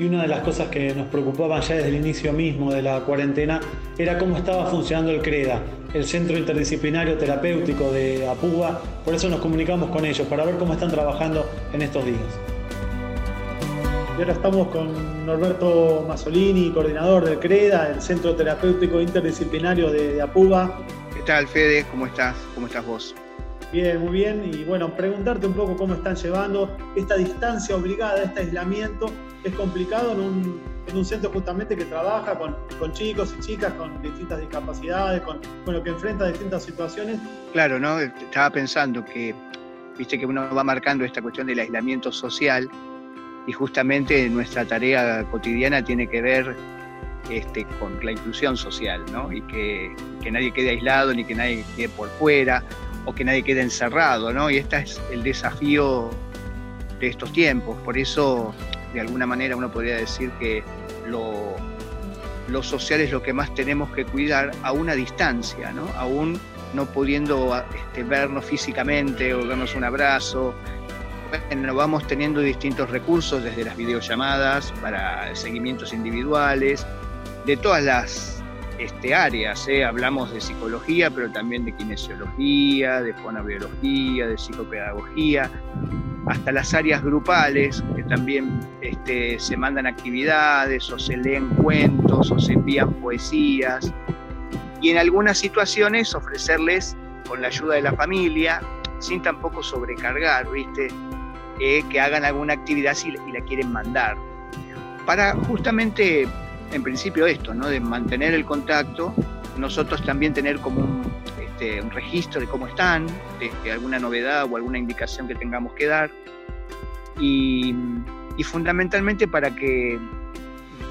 y una de las cosas que nos preocupaban ya desde el inicio mismo de la cuarentena era cómo estaba funcionando el CREDA, el Centro Interdisciplinario Terapéutico de Apúa. Por eso nos comunicamos con ellos, para ver cómo están trabajando en estos días. Y ahora estamos con Norberto Masolini, coordinador del CREDA, el Centro Terapéutico Interdisciplinario de, de Apuba. ¿Qué tal, Fede? ¿Cómo estás? ¿Cómo estás vos? Bien, muy bien. Y bueno, preguntarte un poco cómo están llevando esta distancia obligada, este aislamiento. Es complicado en un, en un centro justamente que trabaja con, chicos y chicas con distintas discapacidades, con, con lo que enfrenta distintas situaciones. Claro, ¿no? Estaba pensando que, viste que uno va marcando esta cuestión del aislamiento social y justamente nuestra tarea cotidiana tiene que ver este, con la inclusión social, ¿no? Y que, que nadie quede aislado ni que nadie quede por fuera o que nadie quede encerrado, ¿no? Y este es el desafío de estos tiempos. Por eso, de alguna manera, uno podría decir que lo, social es lo que más tenemos que cuidar a una distancia, ¿no? Aún no pudiendo este, vernos físicamente o darnos un abrazo. Bueno, vamos teniendo distintos recursos, desde las videollamadas para seguimientos individuales, de todas las este, áreas. ¿eh? Hablamos de psicología, pero también de kinesiología, de fonobiología, de psicopedagogía, hasta las áreas grupales, que también este, se mandan actividades o se leen cuentos o se envían poesías. Y en algunas situaciones ofrecerles, con la ayuda de la familia, sin tampoco sobrecargar, ¿viste? Eh, que hagan alguna actividad si, y la quieren mandar. Para justamente en principio esto, ¿no? de mantener el contacto, nosotros también tener como un, este, registro de cómo están, de, alguna novedad o alguna indicación que tengamos que dar, y, y, fundamentalmente para que,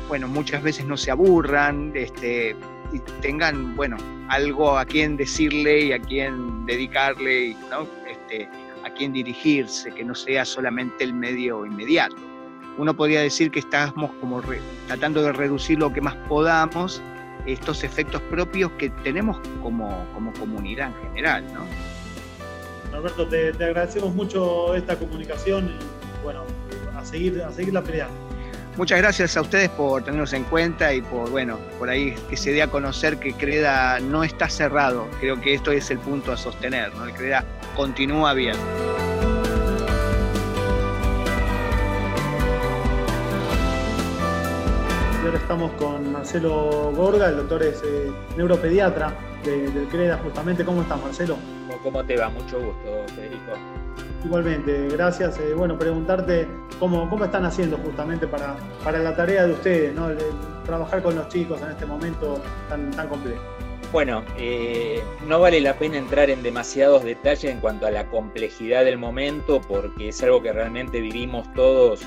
bueno, muchas veces no se aburran, este, y tengan, bueno, algo a quien decirle y a quien dedicarle, ¿no? este, a quien dirigirse, que no sea solamente el medio inmediato uno podría decir que estamos como tratando de reducir lo que más podamos estos efectos propios que tenemos como, como comunidad en general. ¿no? Alberto, te, te, agradecemos mucho esta comunicación y bueno, a seguir, a seguir la pelea. Muchas gracias a ustedes por tenernos en cuenta y por, bueno, por ahí que se dé a conocer que Creda no está cerrado. Creo que esto es el punto a sostener, ¿no? El Creda continúa abierto. Ahora estamos con Marcelo Gorga, el doctor es eh, neuropediatra de, del CREDA, justamente. ¿Cómo estás, Marcelo? ¿Cómo te va? Mucho gusto, Federico. Igualmente, gracias. Eh, bueno, preguntarte cómo, cómo están haciendo justamente para, para la tarea de ustedes, ¿no? El, el trabajar con los chicos en este momento tan, tan complejo. Bueno, eh, no vale la pena entrar en demasiados detalles en cuanto a la complejidad del momento, porque es algo que realmente vivimos todos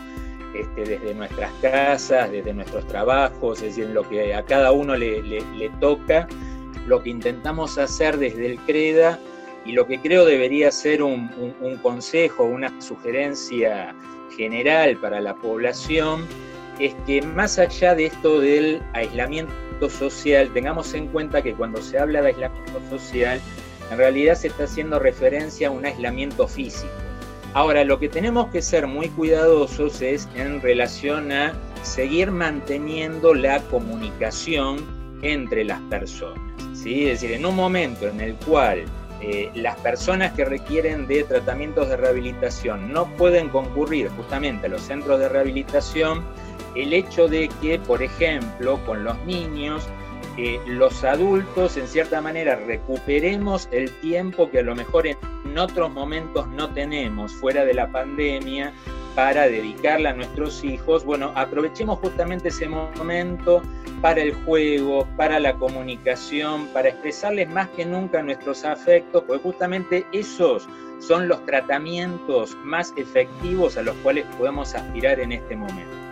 este, desde nuestras casas, desde nuestros trabajos, es decir, lo que a cada uno le, toca, lo que intentamos hacer desde el CREDA y lo que creo debería ser un consejo, una sugerencia general para la población, es que más allá de esto del aislamiento social, tengamos en cuenta que cuando se habla de aislamiento social, en realidad se está haciendo referencia a un aislamiento físico. Ahora, lo que tenemos que ser muy cuidadosos es en relación a seguir manteniendo la comunicación entre las personas. ¿sí? Es decir, en un momento en el cual eh, las personas que requieren de tratamientos de rehabilitación no pueden concurrir justamente a los centros de rehabilitación, el hecho de que, por ejemplo, con los niños, eh, los adultos en cierta manera recuperemos el tiempo que a lo mejor en otros momentos no tenemos fuera de la pandemia para dedicarla a nuestros hijos, bueno, aprovechemos justamente ese momento para el juego, para la comunicación, para expresarles más que nunca nuestros afectos, porque justamente esos son los tratamientos más efectivos a los cuales podemos aspirar en este momento.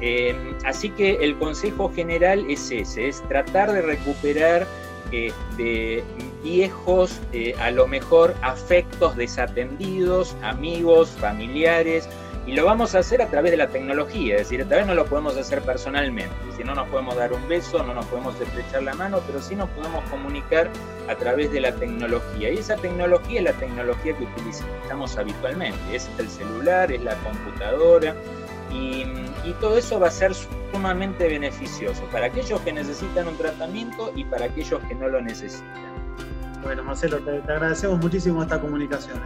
Eh, así que el consejo general es ese, es tratar de recuperar eh, de viejos, eh, a lo mejor afectos desatendidos, amigos, familiares, y lo vamos a hacer a través de la tecnología, es decir, tal vez no lo podemos hacer personalmente, si no nos podemos dar un beso, no nos podemos estrechar la mano, pero sí nos podemos comunicar a través de la tecnología. Y esa tecnología es la tecnología que utilizamos habitualmente, es el celular, es la computadora, Y, todo eso va a ser sumamente beneficioso para aquellos que necesitan un tratamiento y para aquellos que no lo necesitan. Bueno, Marcelo, te, agradecemos muchísimo esta comunicación.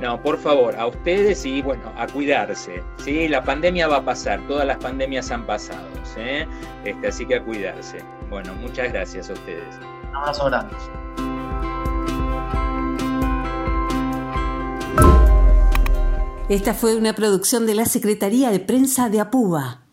No, por favor, a ustedes y bueno, a cuidarse. ¿sí? La pandemia va a pasar, todas las pandemias han pasado, ¿sí? este, así que a cuidarse. Bueno, muchas gracias a ustedes. Un abrazo grande. Esta fue una producción de la Secretaría de Prensa de Apuba.